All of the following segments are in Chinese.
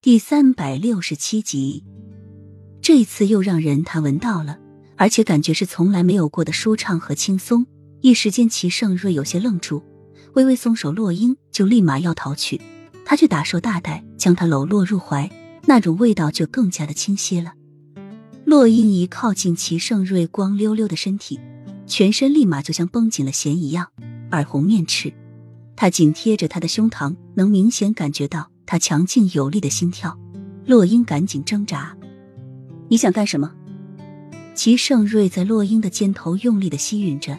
第三百六十七集，这一次又让人他闻到了，而且感觉是从来没有过的舒畅和轻松。一时间，齐盛瑞有些愣住，微微松手，洛英就立马要逃去，他却打手大带将他搂落入怀，那种味道就更加的清晰了。洛英一靠近齐盛瑞光溜溜的身体，全身立马就像绷紧了弦一样，耳红面赤。他紧贴着他的胸膛，能明显感觉到他强劲有力的心跳。洛英赶紧挣扎：“你想干什么？”齐盛瑞在洛英的肩头用力的吸吮着，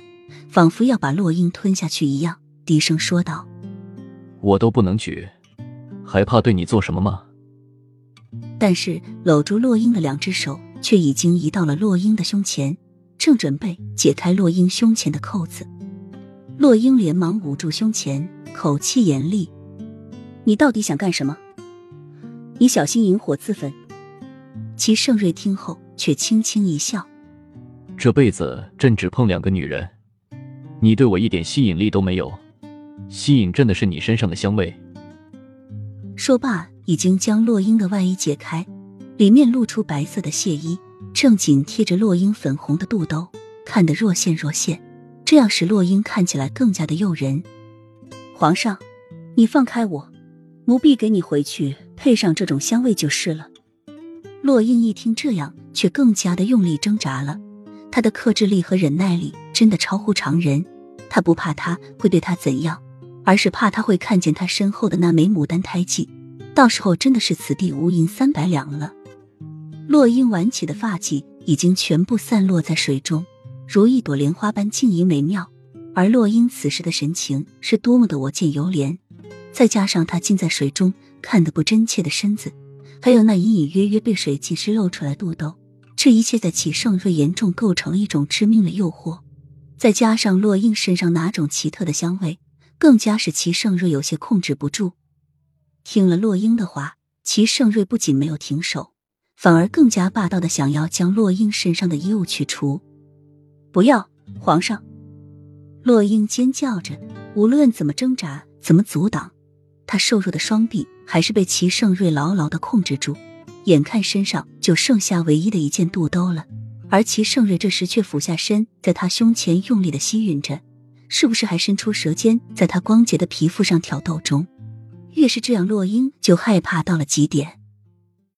仿佛要把洛英吞下去一样，低声说道：“我都不能举，还怕对你做什么吗？”但是搂住洛英的两只手却已经移到了洛英的胸前，正准备解开洛英胸前的扣子。洛英连忙捂住胸前，口气严厉：“你到底想干什么？你小心引火自焚！”齐盛瑞听后却轻轻一笑：“这辈子朕只碰两个女人，你对我一点吸引力都没有，吸引朕的是你身上的香味。”说罢，已经将洛英的外衣解开，里面露出白色的亵衣，正紧贴着洛英粉红的肚兜，看得若现若现。这样使洛英看起来更加的诱人。皇上，你放开我，奴婢给你回去配上这种香味就是了。洛英一听这样，却更加的用力挣扎了。她的克制力和忍耐力真的超乎常人。她不怕他会对她怎样，而是怕他会看见她身后的那枚牡丹胎记，到时候真的是此地无银三百两了。洛英挽起的发髻已经全部散落在水中。如一朵莲花般静怡美妙，而洛英此时的神情是多么的我见犹怜。再加上他浸在水中看得不真切的身子，还有那隐隐约约被水浸湿露出来肚兜，这一切在齐盛瑞严重构成了一种致命的诱惑。再加上洛英身上哪种奇特的香味，更加使齐盛瑞有些控制不住。听了洛英的话，齐盛瑞不仅没有停手，反而更加霸道的想要将洛英身上的衣物取除。不要，皇上！洛英尖叫着，无论怎么挣扎，怎么阻挡，他瘦弱的双臂还是被齐盛瑞牢牢的控制住。眼看身上就剩下唯一的一件肚兜了，而齐盛瑞这时却俯下身，在他胸前用力的吸吮着，是不是还伸出舌尖在他光洁的皮肤上挑逗中？越是这样，洛英就害怕到了极点。